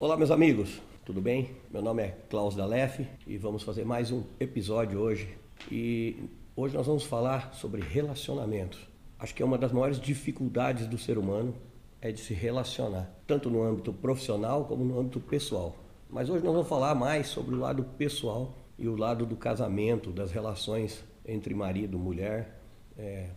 Olá, meus amigos, tudo bem? Meu nome é Klaus Dalef e vamos fazer mais um episódio hoje. E hoje nós vamos falar sobre relacionamentos. Acho que é uma das maiores dificuldades do ser humano é de se relacionar, tanto no âmbito profissional como no âmbito pessoal. Mas hoje nós vamos falar mais sobre o lado pessoal e o lado do casamento, das relações entre marido e mulher. É,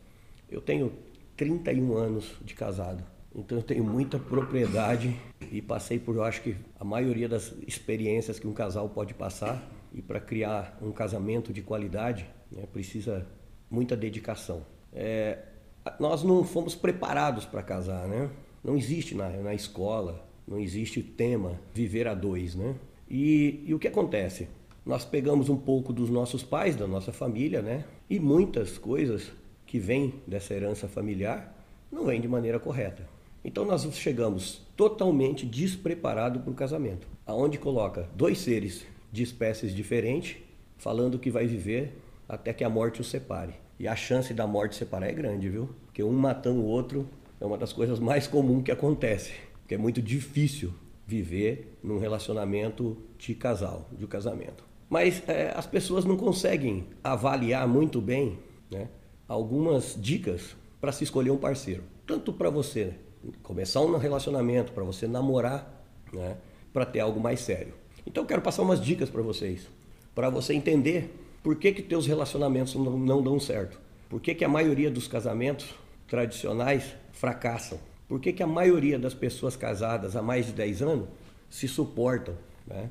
eu tenho 31 anos de casado então eu tenho muita propriedade e passei por, eu acho que a maioria das experiências que um casal pode passar e para criar um casamento de qualidade né, precisa muita dedicação. É, nós não fomos preparados para casar, né? Não existe na, na escola, não existe o tema viver a dois, né? E, e o que acontece? Nós pegamos um pouco dos nossos pais, da nossa família, né? E muitas coisas que vêm dessa herança familiar não vêm de maneira correta. Então nós chegamos totalmente despreparados para o casamento, aonde coloca dois seres de espécies diferentes, falando que vai viver até que a morte os separe. E a chance da morte separar é grande, viu? Porque um matando o outro é uma das coisas mais comuns que acontece, porque é muito difícil viver num relacionamento de casal, de casamento. Mas é, as pessoas não conseguem avaliar muito bem né, algumas dicas para se escolher um parceiro, tanto para você começar um relacionamento, para você namorar, né, para ter algo mais sério. Então eu quero passar umas dicas para vocês, para você entender por que que teus relacionamentos não, não dão certo. Por que, que a maioria dos casamentos tradicionais fracassam? Por que, que a maioria das pessoas casadas há mais de 10 anos se suportam, né?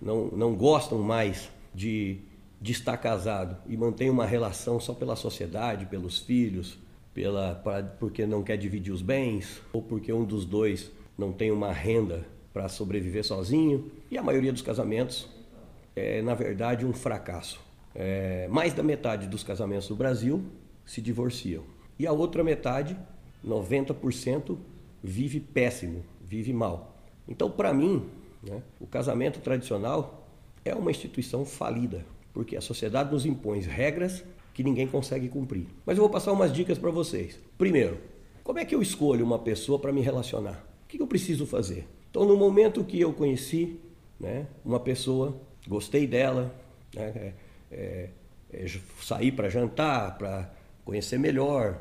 não, não gostam mais de, de estar casado e mantêm uma relação só pela sociedade, pelos filhos, pela, pra, porque não quer dividir os bens, ou porque um dos dois não tem uma renda para sobreviver sozinho. E a maioria dos casamentos é, na verdade, um fracasso. É, mais da metade dos casamentos do Brasil se divorciam. E a outra metade, 90%, vive péssimo, vive mal. Então, para mim, né, o casamento tradicional é uma instituição falida, porque a sociedade nos impõe regras que ninguém consegue cumprir. Mas eu vou passar umas dicas para vocês. Primeiro, como é que eu escolho uma pessoa para me relacionar? O que eu preciso fazer? Então, no momento que eu conheci né, uma pessoa, gostei dela, né, é, é, é, saí para jantar, para conhecer melhor.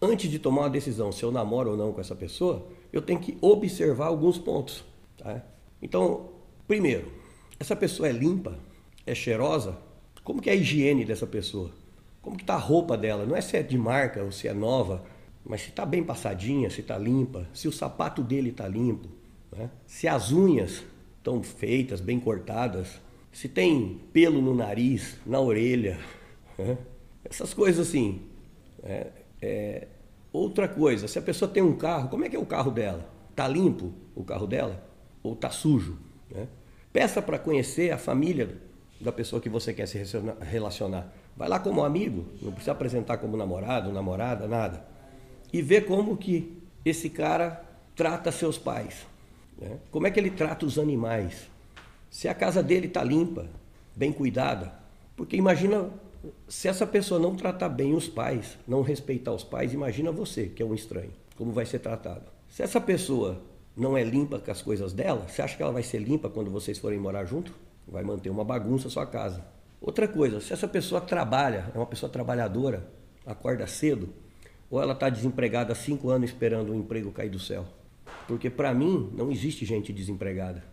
Antes de tomar uma decisão se eu namoro ou não com essa pessoa, eu tenho que observar alguns pontos. Tá? Então, primeiro, essa pessoa é limpa, é cheirosa? Como que é a higiene dessa pessoa? Como que tá a roupa dela. Não é se é de marca ou se é nova, mas se está bem passadinha, se está limpa, se o sapato dele está limpo, né? se as unhas estão feitas, bem cortadas, se tem pelo no nariz, na orelha, né? essas coisas assim. É, é... Outra coisa, se a pessoa tem um carro, como é que é o carro dela? Tá limpo o carro dela ou tá sujo? Né? Peça para conhecer a família da pessoa que você quer se relacionar. Vai lá como amigo, não precisa apresentar como namorado, namorada, nada. E vê como que esse cara trata seus pais. Né? Como é que ele trata os animais. Se a casa dele está limpa, bem cuidada. Porque imagina se essa pessoa não tratar bem os pais, não respeitar os pais, imagina você, que é um estranho, como vai ser tratado. Se essa pessoa não é limpa com as coisas dela, você acha que ela vai ser limpa quando vocês forem morar junto? Vai manter uma bagunça a sua casa. Outra coisa, se essa pessoa trabalha, é uma pessoa trabalhadora, acorda cedo, ou ela está desempregada há cinco anos esperando um emprego cair do céu. Porque para mim não existe gente desempregada.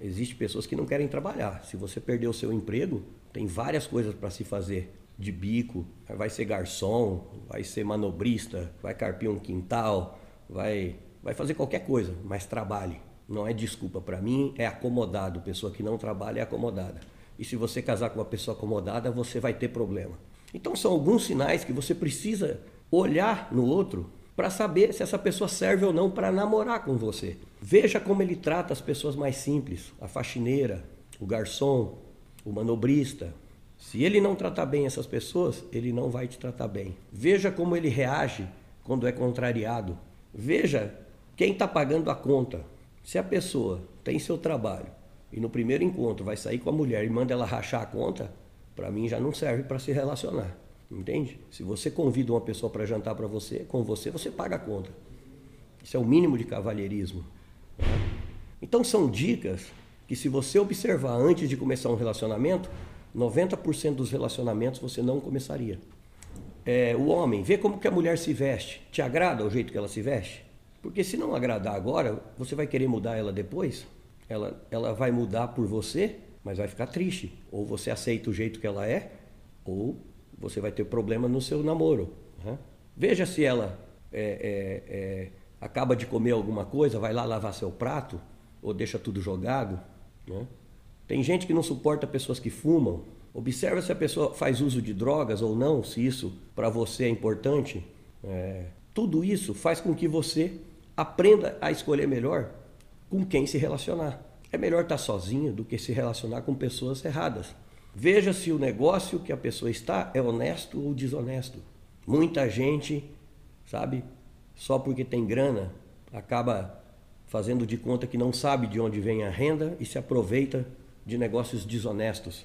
Existem pessoas que não querem trabalhar. Se você perder o seu emprego, tem várias coisas para se fazer. De bico, vai ser garçom, vai ser manobrista, vai carpir um quintal, vai, vai fazer qualquer coisa, mas trabalhe. Não é desculpa para mim, é acomodado. Pessoa que não trabalha é acomodada. E se você casar com uma pessoa acomodada, você vai ter problema. Então são alguns sinais que você precisa olhar no outro para saber se essa pessoa serve ou não para namorar com você. Veja como ele trata as pessoas mais simples, a faxineira, o garçom, o manobrista. Se ele não tratar bem essas pessoas, ele não vai te tratar bem. Veja como ele reage quando é contrariado. Veja quem está pagando a conta. Se a pessoa tem seu trabalho e no primeiro encontro vai sair com a mulher e manda ela rachar a conta, para mim já não serve para se relacionar. Entende? Se você convida uma pessoa para jantar para você, com você, você paga a conta. Isso é o mínimo de cavalheirismo. Né? Então são dicas que se você observar antes de começar um relacionamento, 90% dos relacionamentos você não começaria. É, o homem, vê como que a mulher se veste. Te agrada o jeito que ela se veste? Porque se não agradar agora, você vai querer mudar ela depois? Ela, ela vai mudar por você, mas vai ficar triste. Ou você aceita o jeito que ela é, ou você vai ter problema no seu namoro. Né? Veja se ela é, é, é, acaba de comer alguma coisa, vai lá lavar seu prato, ou deixa tudo jogado. Né? Tem gente que não suporta pessoas que fumam. Observa se a pessoa faz uso de drogas ou não, se isso para você é importante. É, tudo isso faz com que você aprenda a escolher melhor com quem se relacionar. É melhor estar sozinho do que se relacionar com pessoas erradas. Veja se o negócio que a pessoa está é honesto ou desonesto. Muita gente, sabe, só porque tem grana, acaba fazendo de conta que não sabe de onde vem a renda e se aproveita de negócios desonestos.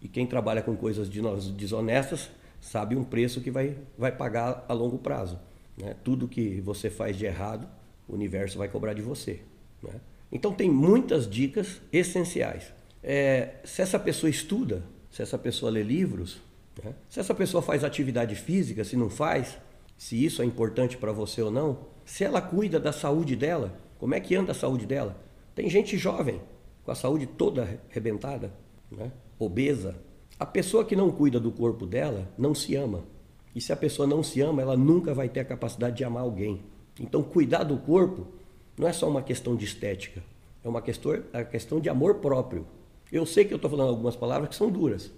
E quem trabalha com coisas desonestas sabe um preço que vai, vai pagar a longo prazo. Né? Tudo que você faz de errado, o universo vai cobrar de você. Né? Então tem muitas dicas essenciais. É, se essa pessoa estuda, se essa pessoa lê livros, né? se essa pessoa faz atividade física, se não faz, se isso é importante para você ou não, se ela cuida da saúde dela, como é que anda a saúde dela? Tem gente jovem com a saúde toda arrebentada, né? obesa. A pessoa que não cuida do corpo dela não se ama. E se a pessoa não se ama, ela nunca vai ter a capacidade de amar alguém. Então, cuidar do corpo não é só uma questão de estética, é uma questão, é questão de amor próprio. Eu sei que eu estou falando algumas palavras que são duras,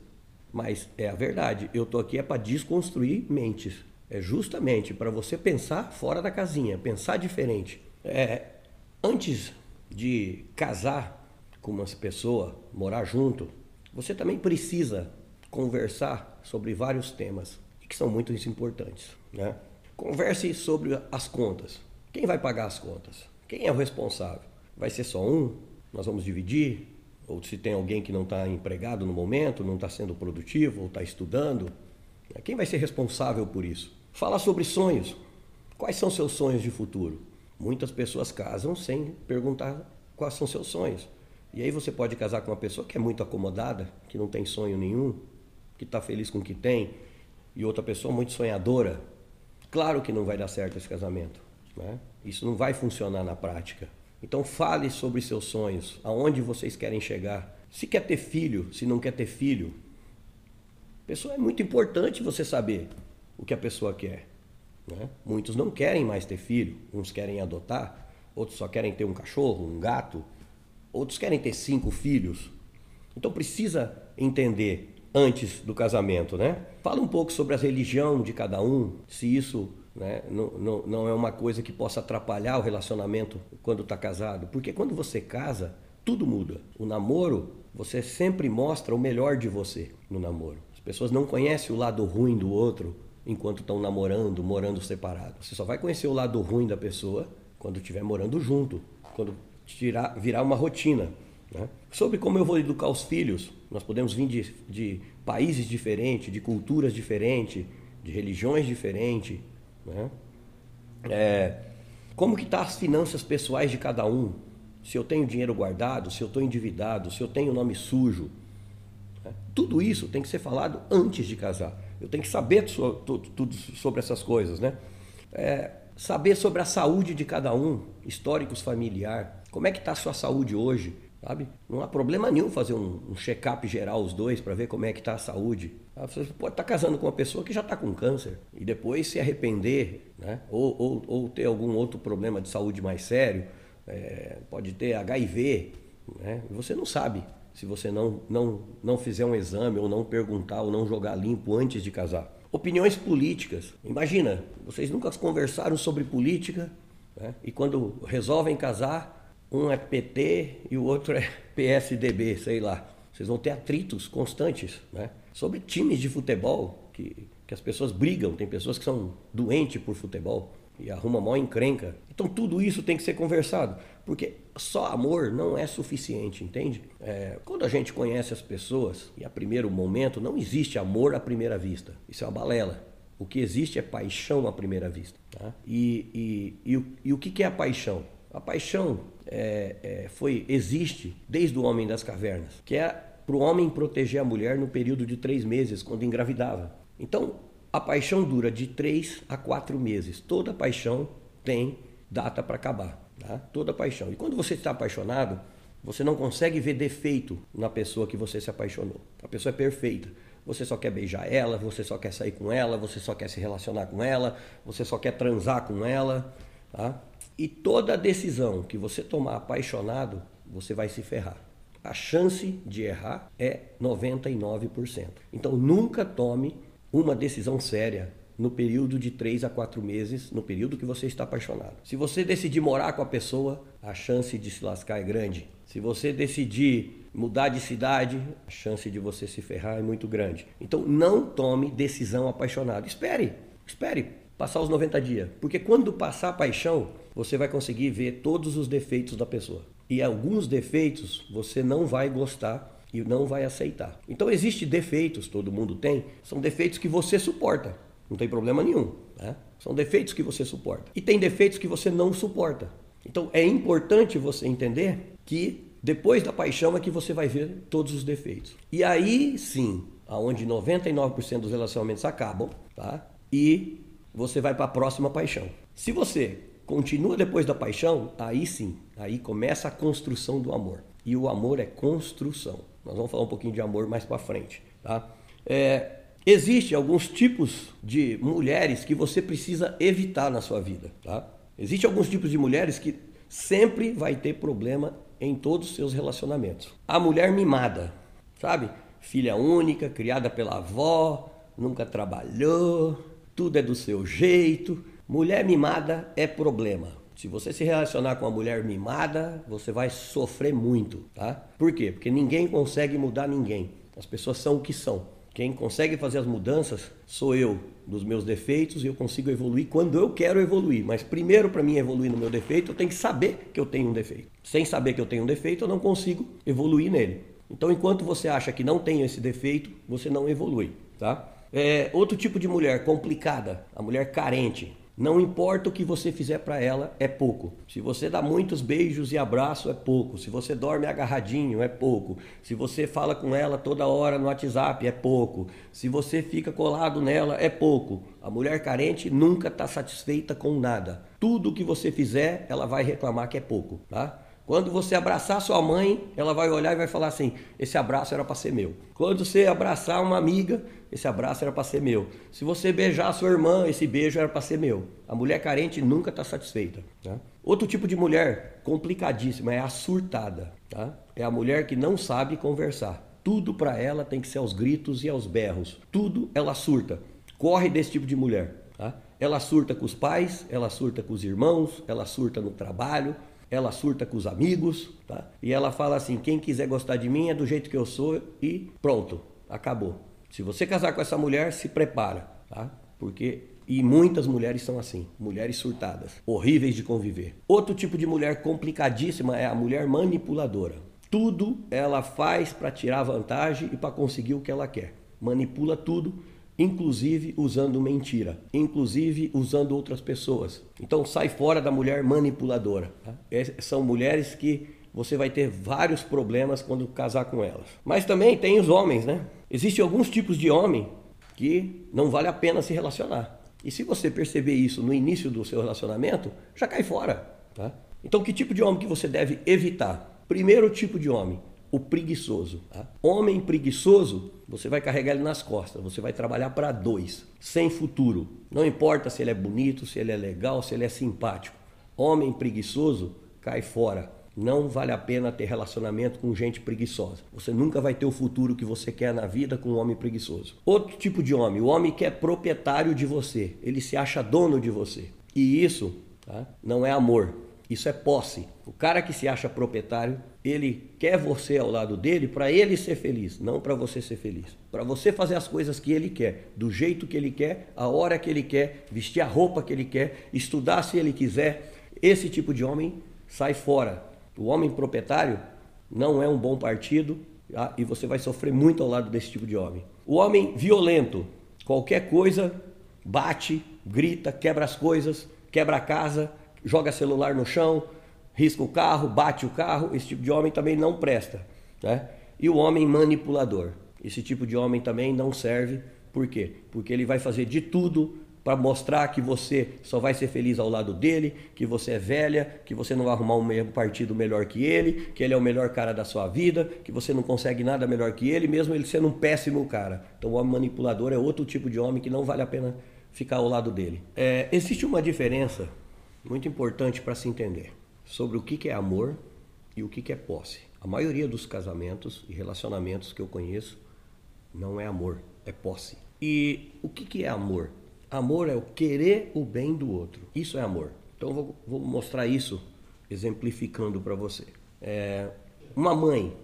mas é a verdade. Eu estou aqui é para desconstruir mentes. É justamente para você pensar fora da casinha, pensar diferente. É, antes de casar com uma pessoa, morar junto, você também precisa conversar sobre vários temas que são muito importantes. Né? Converse sobre as contas. Quem vai pagar as contas? Quem é o responsável? Vai ser só um? Nós vamos dividir? Ou se tem alguém que não está empregado no momento, não está sendo produtivo, ou está estudando? Quem vai ser responsável por isso? Fala sobre sonhos. Quais são seus sonhos de futuro? Muitas pessoas casam sem perguntar quais são seus sonhos. E aí você pode casar com uma pessoa que é muito acomodada, que não tem sonho nenhum, que está feliz com o que tem, e outra pessoa muito sonhadora. Claro que não vai dar certo esse casamento. Né? Isso não vai funcionar na prática. Então fale sobre seus sonhos, aonde vocês querem chegar. Se quer ter filho, se não quer ter filho. Pessoa é muito importante você saber o que a pessoa quer. Né? Muitos não querem mais ter filho, uns querem adotar, outros só querem ter um cachorro, um gato, outros querem ter cinco filhos. Então precisa entender antes do casamento, né? Fala um pouco sobre a religião de cada um, se isso né, não, não, não é uma coisa que possa atrapalhar o relacionamento quando está casado. Porque quando você casa, tudo muda. O namoro, você sempre mostra o melhor de você no namoro. As pessoas não conhecem o lado ruim do outro enquanto estão namorando, morando separados. Você só vai conhecer o lado ruim da pessoa quando estiver morando junto, quando tirar, virar uma rotina. Né? Sobre como eu vou educar os filhos, nós podemos vir de, de países diferentes, de culturas diferentes, de religiões diferentes. Né? É, como que tá as finanças pessoais de cada um? Se eu tenho dinheiro guardado, se eu estou endividado, se eu tenho nome sujo. Né? Tudo isso tem que ser falado antes de casar. Eu tenho que saber tudo sobre essas coisas, né? É, saber sobre a saúde de cada um, históricos familiar. Como é que está a sua saúde hoje? Sabe? Não há problema nenhum fazer um, um check-up geral os dois para ver como é que está a saúde. Ah, você pode estar tá casando com uma pessoa que já está com câncer e depois se arrepender, né? ou, ou, ou ter algum outro problema de saúde mais sério, é, pode ter HIV, né? você não sabe se você não, não, não fizer um exame ou não perguntar ou não jogar limpo antes de casar. Opiniões políticas. Imagina, vocês nunca conversaram sobre política né? e quando resolvem casar, um é PT e o outro é PSDB, sei lá. Vocês vão ter atritos constantes né? sobre times de futebol que, que as pessoas brigam. Tem pessoas que são doentes por futebol e arruma mó encrenca. Então tudo isso tem que ser conversado, porque só amor não é suficiente, entende? É, quando a gente conhece as pessoas e a primeiro momento não existe amor à primeira vista, isso é uma balela. O que existe é paixão à primeira vista. Tá? E, e, e, o, e o que é a paixão? A paixão é, é, foi existe desde o homem das cavernas, que é para o homem proteger a mulher no período de três meses, quando engravidava. Então, a paixão dura de três a quatro meses. Toda paixão tem data para acabar. Tá? Toda paixão. E quando você está apaixonado, você não consegue ver defeito na pessoa que você se apaixonou. A pessoa é perfeita. Você só quer beijar ela, você só quer sair com ela, você só quer se relacionar com ela, você só quer transar com ela. Tá? E toda decisão que você tomar apaixonado, você vai se ferrar. A chance de errar é 99%. Então nunca tome uma decisão séria no período de 3 a 4 meses, no período que você está apaixonado. Se você decidir morar com a pessoa, a chance de se lascar é grande. Se você decidir mudar de cidade, a chance de você se ferrar é muito grande. Então não tome decisão apaixonada. Espere, espere passar os 90 dias. Porque quando passar a paixão, você vai conseguir ver todos os defeitos da pessoa. E alguns defeitos você não vai gostar e não vai aceitar. Então existem defeitos, todo mundo tem, são defeitos que você suporta. Não tem problema nenhum. Né? São defeitos que você suporta. E tem defeitos que você não suporta. Então é importante você entender que depois da paixão é que você vai ver todos os defeitos. E aí sim, aonde 99% dos relacionamentos acabam, tá? E você vai para a próxima paixão. Se você continua depois da paixão, aí sim, aí começa a construção do amor. E o amor é construção. Nós vamos falar um pouquinho de amor mais para frente, tá? É, Existem alguns tipos de mulheres que você precisa evitar na sua vida, tá? Existem alguns tipos de mulheres que sempre vai ter problema em todos os seus relacionamentos. A mulher mimada, sabe? Filha única, criada pela avó, nunca trabalhou, tudo é do seu jeito. Mulher mimada é problema. Se você se relacionar com uma mulher mimada, você vai sofrer muito, tá? Por quê? Porque ninguém consegue mudar ninguém. As pessoas são o que são. Quem consegue fazer as mudanças sou eu, dos meus defeitos, e eu consigo evoluir quando eu quero evoluir. Mas primeiro, para mim evoluir no meu defeito, eu tenho que saber que eu tenho um defeito. Sem saber que eu tenho um defeito, eu não consigo evoluir nele. Então, enquanto você acha que não tem esse defeito, você não evolui, tá? É, outro tipo de mulher complicada, a mulher carente. Não importa o que você fizer para ela, é pouco. Se você dá muitos beijos e abraços, é pouco. Se você dorme agarradinho, é pouco. Se você fala com ela toda hora no WhatsApp, é pouco. Se você fica colado nela, é pouco. A mulher carente nunca está satisfeita com nada. Tudo que você fizer, ela vai reclamar que é pouco, tá? Quando você abraçar sua mãe, ela vai olhar e vai falar assim: esse abraço era para ser meu. Quando você abraçar uma amiga, esse abraço era para ser meu. Se você beijar sua irmã, esse beijo era para ser meu. A mulher carente nunca está satisfeita. Tá? Outro tipo de mulher complicadíssima é a surtada. Tá? É a mulher que não sabe conversar. Tudo para ela tem que ser aos gritos e aos berros. Tudo ela surta. Corre desse tipo de mulher. Tá? Ela surta com os pais, ela surta com os irmãos, ela surta no trabalho, ela surta com os amigos, tá? E ela fala assim: quem quiser gostar de mim é do jeito que eu sou e pronto, acabou. Se você casar com essa mulher, se prepara, tá? Porque e muitas mulheres são assim, mulheres surtadas, horríveis de conviver. Outro tipo de mulher complicadíssima é a mulher manipuladora. Tudo ela faz para tirar vantagem e para conseguir o que ela quer. Manipula tudo inclusive usando mentira, inclusive usando outras pessoas. Então sai fora da mulher manipuladora. Tá? São mulheres que você vai ter vários problemas quando casar com elas. Mas também tem os homens, né? Existem alguns tipos de homem que não vale a pena se relacionar. E se você perceber isso no início do seu relacionamento, já cai fora. Tá? Então, que tipo de homem que você deve evitar? Primeiro tipo de homem, o preguiçoso. Tá? Homem preguiçoso, você vai carregar ele nas costas, você vai trabalhar para dois, sem futuro. Não importa se ele é bonito, se ele é legal, se ele é simpático. Homem preguiçoso, cai fora. Não vale a pena ter relacionamento com gente preguiçosa. Você nunca vai ter o futuro que você quer na vida com um homem preguiçoso. Outro tipo de homem, o homem que é proprietário de você, ele se acha dono de você. E isso tá? não é amor, isso é posse. O cara que se acha proprietário, ele quer você ao lado dele para ele ser feliz, não para você ser feliz. Para você fazer as coisas que ele quer, do jeito que ele quer, a hora que ele quer, vestir a roupa que ele quer, estudar se ele quiser. Esse tipo de homem sai fora. O homem proprietário não é um bom partido tá? e você vai sofrer muito ao lado desse tipo de homem. O homem violento, qualquer coisa, bate, grita, quebra as coisas, quebra a casa, joga celular no chão, risca o carro, bate o carro, esse tipo de homem também não presta. Né? E o homem manipulador, esse tipo de homem também não serve. Por quê? Porque ele vai fazer de tudo para mostrar que você só vai ser feliz ao lado dele, que você é velha, que você não vai arrumar um partido melhor que ele, que ele é o melhor cara da sua vida, que você não consegue nada melhor que ele, mesmo ele sendo um péssimo cara. Então o homem manipulador é outro tipo de homem que não vale a pena ficar ao lado dele. É, existe uma diferença muito importante para se entender sobre o que é amor e o que é posse. A maioria dos casamentos e relacionamentos que eu conheço não é amor, é posse. E o que é amor? Amor é o querer o bem do outro. Isso é amor. Então eu vou, mostrar isso exemplificando para você. É, uma mãe,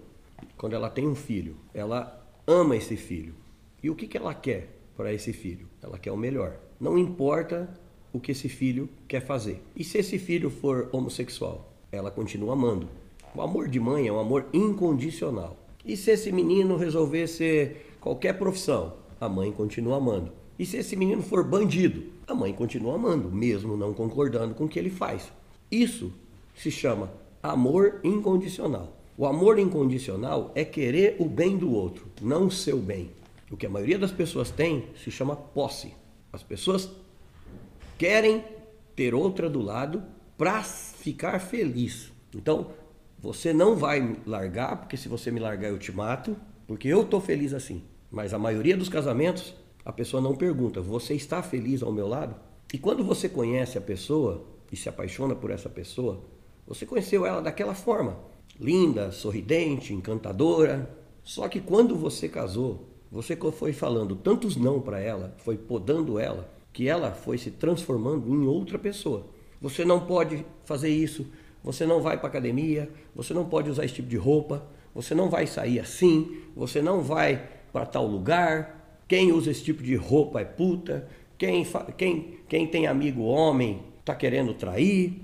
quando ela tem um filho, ela ama esse filho. E o que, que ela quer para esse filho? Ela quer o melhor. Não importa o que esse filho quer fazer. E se esse filho for homossexual? Ela continua amando. O amor de mãe é um amor incondicional. E se esse menino resolver ser qualquer profissão? A mãe continua amando. E se esse menino for bandido, a mãe continua amando, mesmo não concordando com o que ele faz. Isso se chama amor incondicional. O amor incondicional é querer o bem do outro, não o seu bem. O que a maioria das pessoas tem se chama posse. As pessoas querem ter outra do lado para ficar feliz. Então, você não vai me largar, porque se você me largar eu te mato, porque eu estou feliz assim. Mas a maioria dos casamentos a pessoa não pergunta: Você está feliz ao meu lado? E quando você conhece a pessoa e se apaixona por essa pessoa, você conheceu ela daquela forma, linda, sorridente, encantadora. Só que quando você casou, você foi falando tantos não para ela, foi podando ela, que ela foi se transformando em outra pessoa. Você não pode fazer isso, você não vai para academia, você não pode usar esse tipo de roupa, você não vai sair assim, você não vai para tal lugar, quem usa esse tipo de roupa é puta. Quem, quem, quem tem amigo homem está querendo trair.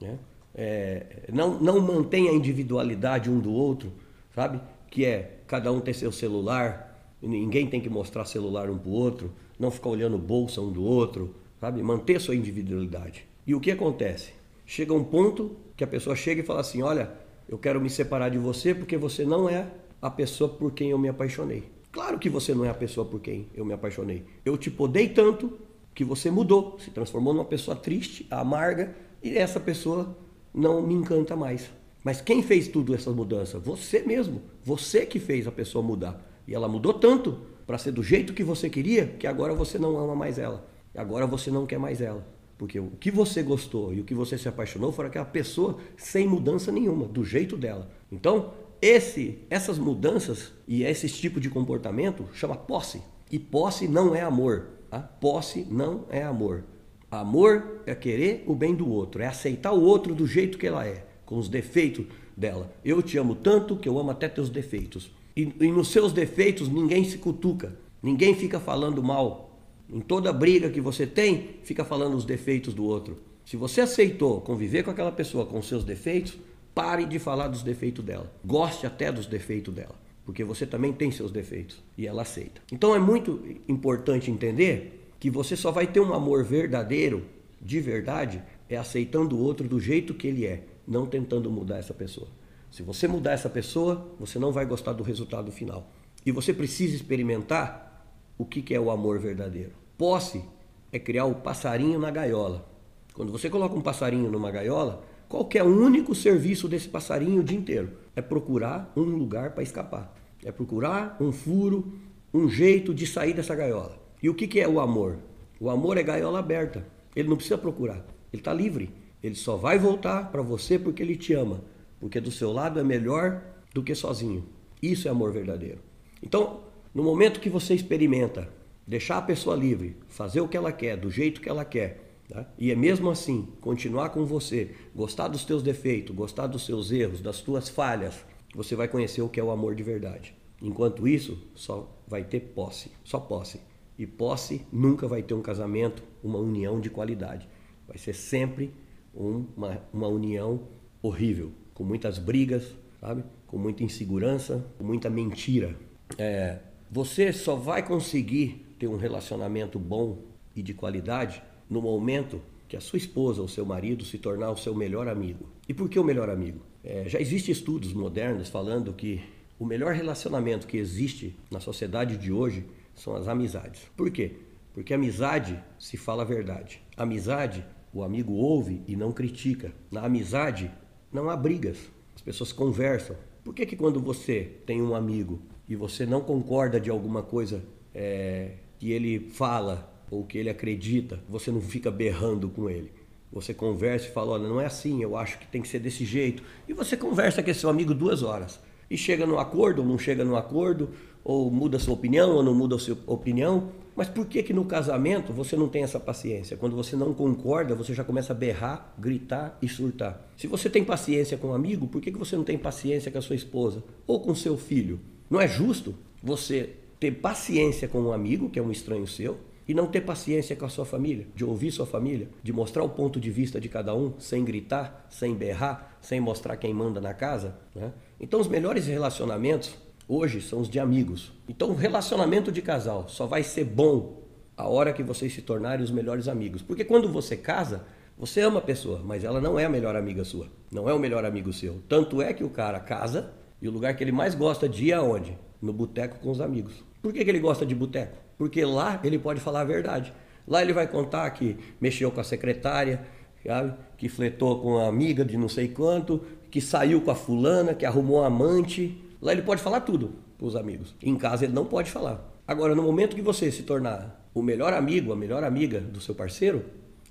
Né? É, não, não mantém a individualidade um do outro, sabe? Que é cada um ter seu celular, ninguém tem que mostrar celular um para o outro, não ficar olhando bolsa um do outro, sabe? Manter sua individualidade. E o que acontece? Chega um ponto que a pessoa chega e fala assim: Olha, eu quero me separar de você porque você não é a pessoa por quem eu me apaixonei. Claro que você não é a pessoa por quem eu me apaixonei. Eu te podei tanto que você mudou, se transformou numa pessoa triste, amarga, e essa pessoa não me encanta mais. Mas quem fez tudo essa mudança? Você mesmo. Você que fez a pessoa mudar. E ela mudou tanto para ser do jeito que você queria que agora você não ama mais ela. Agora você não quer mais ela. Porque o que você gostou e o que você se apaixonou foi aquela pessoa sem mudança nenhuma, do jeito dela. Então, esse, essas mudanças e esse tipo de comportamento chama posse. E posse não é amor. Tá? Posse não é amor. Amor é querer o bem do outro, é aceitar o outro do jeito que ela é, com os defeitos dela. Eu te amo tanto que eu amo até teus defeitos. E, e nos seus defeitos ninguém se cutuca, ninguém fica falando mal. Em toda briga que você tem, fica falando os defeitos do outro. Se você aceitou conviver com aquela pessoa com seus defeitos, Pare de falar dos defeitos dela. Goste até dos defeitos dela, porque você também tem seus defeitos e ela aceita. Então é muito importante entender que você só vai ter um amor verdadeiro, de verdade, é aceitando o outro do jeito que ele é, não tentando mudar essa pessoa. Se você mudar essa pessoa, você não vai gostar do resultado final. E você precisa experimentar o que é o amor verdadeiro. Posse é criar o passarinho na gaiola. Quando você coloca um passarinho numa gaiola, qual é o único serviço desse passarinho o dia inteiro? É procurar um lugar para escapar. É procurar um furo, um jeito de sair dessa gaiola. E o que, é o amor? O amor é gaiola aberta. Ele não precisa procurar. Ele está livre. Ele só vai voltar para você porque ele te ama. Porque do seu lado é melhor do que sozinho. Isso é amor verdadeiro. Então, no momento que você experimenta deixar a pessoa livre, fazer o que ela quer, do jeito que ela quer, Tá? E é mesmo assim, continuar com você, gostar dos teus defeitos, gostar dos seus erros, das tuas falhas, você vai conhecer o que é o amor de verdade. Enquanto isso, só vai ter posse, só posse. E posse nunca vai ter um casamento, uma união de qualidade. Vai ser sempre uma, uma união horrível, com muitas brigas, sabe? Com muita insegurança, com muita mentira. É, você só vai conseguir ter um relacionamento bom e de qualidade no momento que a sua esposa ou seu marido se tornar o seu melhor amigo. E por que o melhor amigo? É, já existem estudos modernos falando que o melhor relacionamento que existe na sociedade de hoje são as amizades. Por quê? Porque amizade se fala a verdade. Amizade, o amigo ouve e não critica. Na amizade, não há brigas. As pessoas conversam. Por que, que quando você tem um amigo e você não concorda de alguma coisa é, que ele fala ou que ele acredita, você não fica berrando com ele? Você conversa e fala: olha, não é assim, eu acho que tem que ser desse jeito. E você conversa com esse seu amigo duas horas e chega no acordo ou não chega no acordo, ou muda sua opinião ou não muda sua opinião. Mas por que que no casamento você não tem essa paciência? Quando você não concorda, você já começa a berrar, gritar e surtar. Se você tem paciência com um amigo, por que, que você não tem paciência com a sua esposa ou com seu filho? Não é justo você ter paciência com um amigo, que é um estranho seu, e não ter paciência com a sua família, de ouvir sua família, de mostrar o ponto de vista de cada um, sem gritar, sem berrar, sem mostrar quem manda na casa. Né? Então, os melhores relacionamentos hoje são os de amigos. Então, o relacionamento de casal só vai ser bom a hora que vocês se tornarem os melhores amigos. Porque quando você casa, você ama a pessoa, mas ela não é a melhor amiga sua, não é o melhor amigo seu. Tanto é que o cara casa e o lugar que ele mais gosta de ir é aonde? No boteco com os amigos. Por que, que ele gosta de boteco? Porque lá ele pode falar a verdade. Lá ele vai contar que mexeu com a secretária, sabe? que fletou com a amiga de não sei quanto, que saiu com a fulana, que arrumou um amante. Lá ele pode falar tudo para os amigos. Em casa ele não pode falar. Agora, no momento que você se tornar o melhor amigo, a melhor amiga do seu parceiro,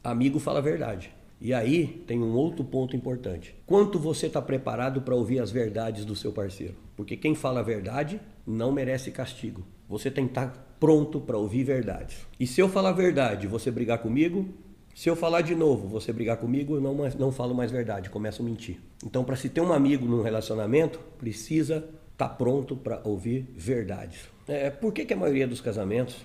amigo fala a verdade. E aí tem um outro ponto importante. Quanto você está preparado para ouvir as verdades do seu parceiro? Porque quem fala a verdade não merece castigo. Você tem que estar tá pronto para ouvir verdades. E se eu falar verdade você brigar comigo, se eu falar de novo você brigar comigo, eu não, não falo mais verdade, começo a mentir. Então, para se ter um amigo num relacionamento, precisa estar tá pronto para ouvir verdades. É, por que, que a maioria dos casamentos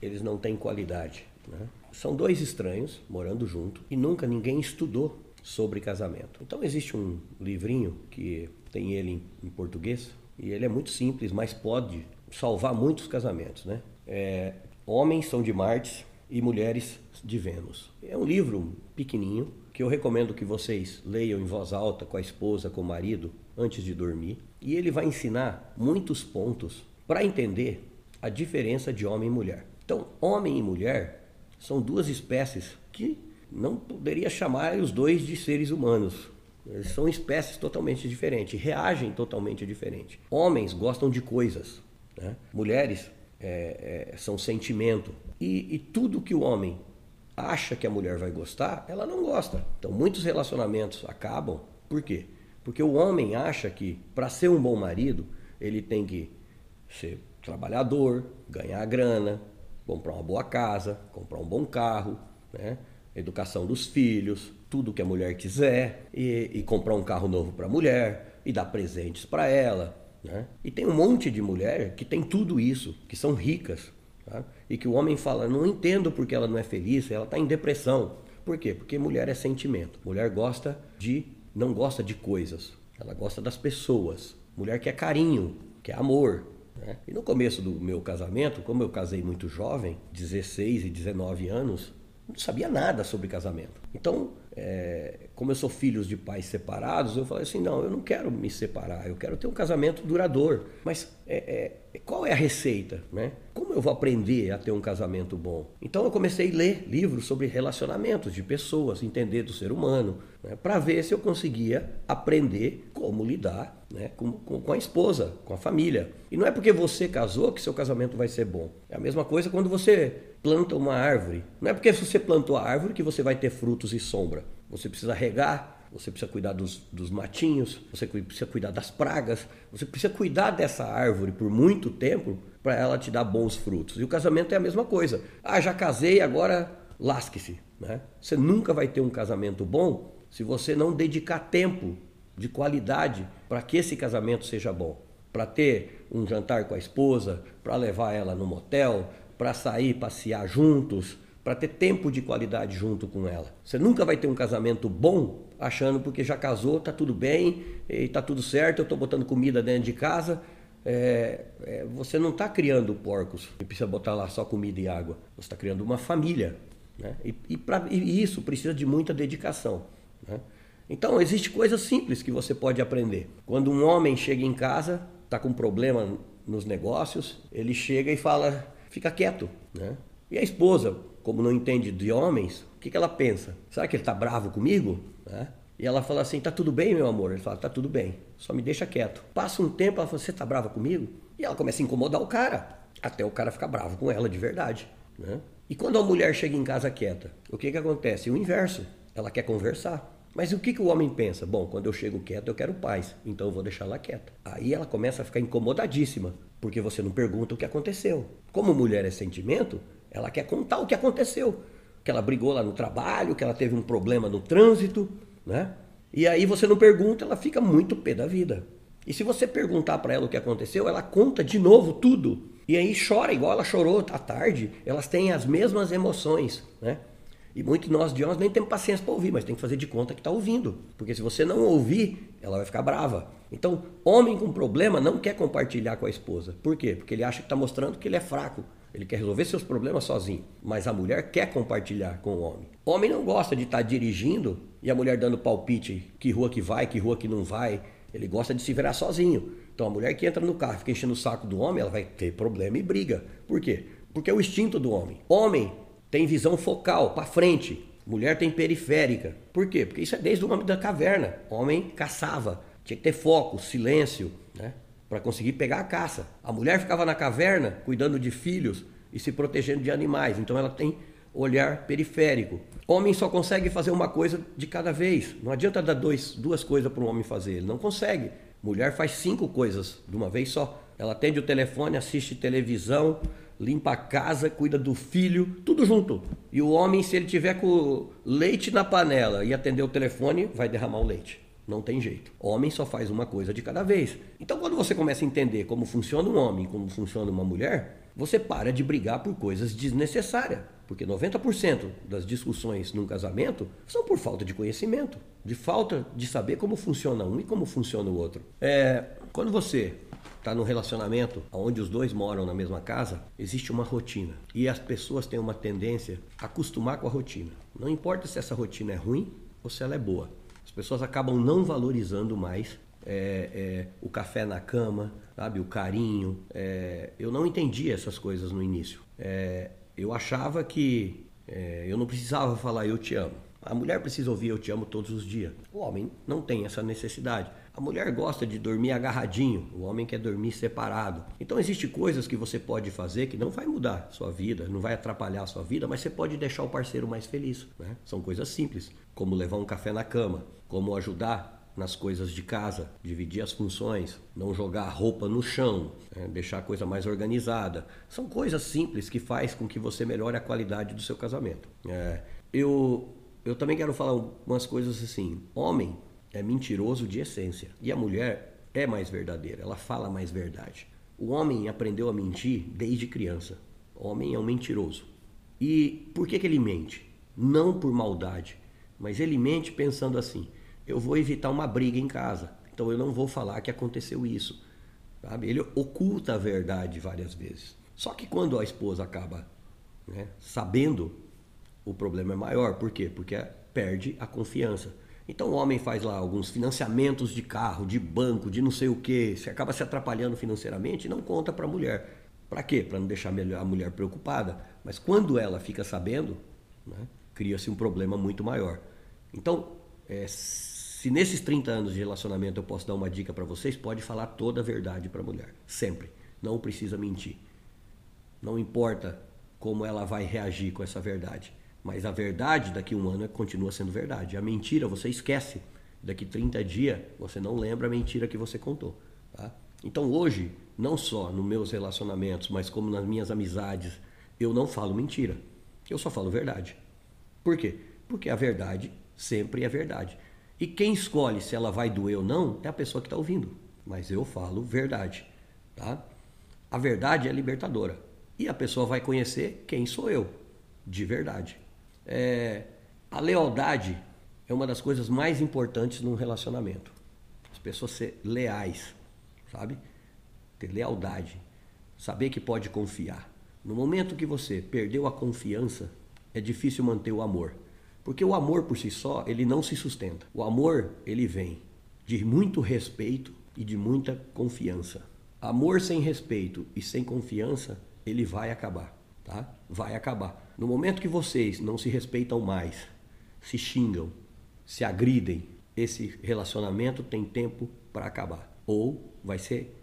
eles não têm qualidade? Né? São dois estranhos morando junto e nunca ninguém estudou sobre casamento. Então existe um livrinho que tem ele em, em português e ele é muito simples, mas pode salvar muitos casamentos, né? É, Homens são de Marte e Mulheres de Vênus. É um livro pequenininho que eu recomendo que vocês leiam em voz alta com a esposa, com o marido, antes de dormir. E ele vai ensinar muitos pontos para entender a diferença de homem e mulher. Então, homem e mulher são duas espécies que não poderia chamar os dois de seres humanos. Eles são espécies totalmente diferentes, reagem totalmente diferente. Homens gostam de coisas, né? mulheres é, é, são sentimento. E, e tudo que o homem acha que a mulher vai gostar, ela não gosta. Então muitos relacionamentos acabam. Por quê? Porque o homem acha que para ser um bom marido, ele tem que ser trabalhador, ganhar grana, comprar uma boa casa, comprar um bom carro, né? educação dos filhos, tudo que a mulher quiser, e, e comprar um carro novo para a mulher, e dar presentes para ela, né? E tem um monte de mulher que tem tudo isso, que são ricas. Tá? E que o homem fala, não entendo porque ela não é feliz, ela está em depressão. Por quê? Porque mulher é sentimento. Mulher gosta de, não gosta de coisas, ela gosta das pessoas. Mulher quer carinho, quer amor. Né? E no começo do meu casamento, como eu casei muito jovem, 16 e 19 anos, não sabia nada sobre casamento. Então, é, como eu sou filho de pais separados, eu falei assim: não, eu não quero me separar, eu quero ter um casamento duradouro. Mas é, é, qual é a receita? Né? Como eu vou aprender a ter um casamento bom? Então eu comecei a ler livros sobre relacionamentos de pessoas, entender do ser humano, né? para ver se eu conseguia aprender como lidar né? Com, com, com a esposa, com a família. E não é porque você casou que seu casamento vai ser bom. É a mesma coisa quando você planta uma árvore. Não é porque você plantou a árvore que você vai ter frutos e sombra. Você precisa regar, você precisa cuidar dos, dos matinhos, você precisa cuidar das pragas, você precisa cuidar dessa árvore por muito tempo para ela te dar bons frutos. E o casamento é a mesma coisa. Ah, já casei, agora lasque-se. Né? Você nunca vai ter um casamento bom se você não dedicar tempo de qualidade para que esse casamento seja bom. Para ter um jantar com a esposa, para levar ela no motel, para sair passear juntos, para ter tempo de qualidade junto com ela. Você nunca vai ter um casamento bom achando porque já casou, tá tudo bem, e tá tudo certo, eu estou botando comida dentro de casa. É, é, você não está criando porcos e precisa botar lá só comida e água. Você está criando uma família. Né? E, e, pra, e isso precisa de muita dedicação. Né? Então, existe coisas simples que você pode aprender. Quando um homem chega em casa, está com problema nos negócios, ele chega e fala, fica quieto. Né? E a esposa, como não entende de homens, o que, que ela pensa? Será que ele está bravo comigo? Né? E ela fala assim, tá tudo bem, meu amor? Ele fala, tá tudo bem, só me deixa quieto. Passa um tempo, ela fala, você tá brava comigo? E ela começa a incomodar o cara, até o cara ficar bravo com ela de verdade. Né? E quando a mulher chega em casa quieta, o que, que acontece? O inverso, ela quer conversar. Mas o que, que o homem pensa? Bom, quando eu chego quieto, eu quero paz, então eu vou deixar ela quieta. Aí ela começa a ficar incomodadíssima, porque você não pergunta o que aconteceu. Como mulher é sentimento, ela quer contar o que aconteceu. Que ela brigou lá no trabalho, que ela teve um problema no trânsito, né? E aí você não pergunta, ela fica muito pé da vida. E se você perguntar para ela o que aconteceu, ela conta de novo tudo. E aí chora igual ela chorou à tarde. Elas têm as mesmas emoções, né? E muitos de nós de homens nem temos paciência para ouvir, mas tem que fazer de conta que está ouvindo. Porque se você não ouvir, ela vai ficar brava. Então, homem com problema não quer compartilhar com a esposa. Por quê? Porque ele acha que está mostrando que ele é fraco. Ele quer resolver seus problemas sozinho. Mas a mulher quer compartilhar com o homem. Homem não gosta de estar tá dirigindo e a mulher dando palpite que rua que vai, que rua que não vai. Ele gosta de se virar sozinho. Então a mulher que entra no carro fica enchendo o saco do homem, ela vai ter problema e briga. Por quê? Porque é o instinto do homem. Homem tem visão focal, para frente. Mulher tem periférica. Por quê? Porque isso é desde o homem da caverna. Homem caçava. Tinha que ter foco, silêncio, né? Para conseguir pegar a caça. A mulher ficava na caverna cuidando de filhos e se protegendo de animais. Então ela tem olhar periférico. Homem só consegue fazer uma coisa de cada vez. Não adianta dar dois, duas coisas para um homem fazer. Ele não consegue. Mulher faz cinco coisas de uma vez só. Ela atende o telefone, assiste televisão, limpa a casa, cuida do filho, tudo junto. E o homem, se ele tiver com leite na panela e atender o telefone, vai derramar o leite. Não tem jeito. Homem só faz uma coisa de cada vez. Então, quando você começa a entender como funciona um homem, como funciona uma mulher, você para de brigar por coisas desnecessárias. Porque 90% das discussões num casamento são por falta de conhecimento, de falta de saber como funciona um e como funciona o outro. É, quando você está num relacionamento onde os dois moram na mesma casa, existe uma rotina. E as pessoas têm uma tendência a acostumar com a rotina. Não importa se essa rotina é ruim ou se ela é boa. As pessoas acabam não valorizando mais é, é, o café na cama, sabe, o carinho. É, eu não entendia essas coisas no início. É, eu achava que é, eu não precisava falar eu te amo. A mulher precisa ouvir eu te amo todos os dias. O homem não tem essa necessidade. A mulher gosta de dormir agarradinho, o homem quer dormir separado. Então existem coisas que você pode fazer que não vai mudar sua vida, não vai atrapalhar a sua vida, mas você pode deixar o parceiro mais feliz. Né? São coisas simples, como levar um café na cama, como ajudar nas coisas de casa, dividir as funções, não jogar a roupa no chão, né? deixar a coisa mais organizada. São coisas simples que faz com que você melhore a qualidade do seu casamento. É, eu, eu também quero falar umas coisas assim. Homem é mentiroso de essência e a mulher é mais verdadeira, ela fala mais verdade. O homem aprendeu a mentir desde criança. O homem é um mentiroso. E por que, que ele mente? Não por maldade, mas ele mente pensando assim: eu vou evitar uma briga em casa. Então eu não vou falar que aconteceu isso. Sabe? Ele oculta a verdade várias vezes. Só que quando a esposa acaba né, sabendo, o problema é maior. Por quê? Porque perde a confiança. Então o homem faz lá alguns financiamentos de carro, de banco, de não sei o que, você acaba se atrapalhando financeiramente e não conta para a mulher. Para quê? Para não deixar a mulher preocupada. Mas quando ela fica sabendo, né, cria-se um problema muito maior. Então, é, se nesses 30 anos de relacionamento eu posso dar uma dica para vocês, pode falar toda a verdade para a mulher, sempre. Não precisa mentir. Não importa como ela vai reagir com essa verdade, mas a verdade daqui a um ano continua sendo verdade. A mentira você esquece. Daqui 30 dias você não lembra a mentira que você contou. Tá? Então hoje, não só nos meus relacionamentos, mas como nas minhas amizades, eu não falo mentira. Eu só falo verdade. Por quê? Porque a verdade sempre é verdade. E quem escolhe se ela vai doer ou não é a pessoa que está ouvindo. Mas eu falo verdade. Tá? A verdade é libertadora. E a pessoa vai conhecer quem sou eu, de verdade. É, a lealdade é uma das coisas mais importantes num relacionamento. As pessoas ser leais, sabe? Ter lealdade. Saber que pode confiar. No momento que você perdeu a confiança, é difícil manter o amor. Porque o amor por si só, ele não se sustenta. O amor, ele vem de muito respeito e de muita confiança. Amor sem respeito e sem confiança, ele vai acabar, tá? Vai acabar. No momento que vocês não se respeitam mais, se xingam, se agridem, esse relacionamento tem tempo para acabar. Ou vai ser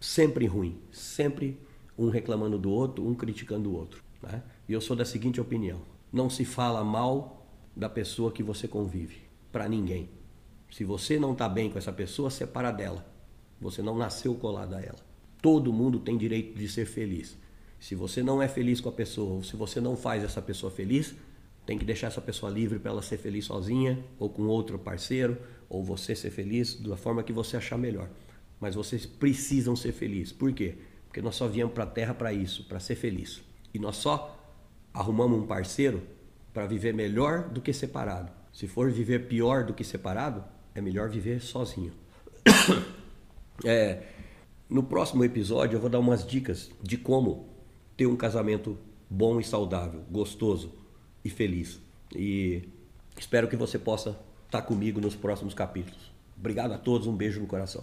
sempre ruim, sempre um reclamando do outro, um criticando o outro. Né? E eu sou da seguinte opinião: não se fala mal da pessoa que você convive, para ninguém. Se você não está bem com essa pessoa, separa dela. Você não nasceu colado a ela. Todo mundo tem direito de ser feliz. Se você não é feliz com a pessoa, ou se você não faz essa pessoa feliz, tem que deixar essa pessoa livre para ela ser feliz sozinha, ou com outro parceiro, ou você ser feliz da forma que você achar melhor. Mas vocês precisam ser felizes. Por quê? Porque nós só viemos para a Terra para isso, para ser feliz. E nós só arrumamos um parceiro para viver melhor do que separado. Se for viver pior do que separado, é melhor viver sozinho. É, no próximo episódio eu vou dar umas dicas de como ter um casamento bom e saudável, gostoso e feliz. E espero que você possa estar comigo nos próximos capítulos. Obrigado a todos, um beijo no coração.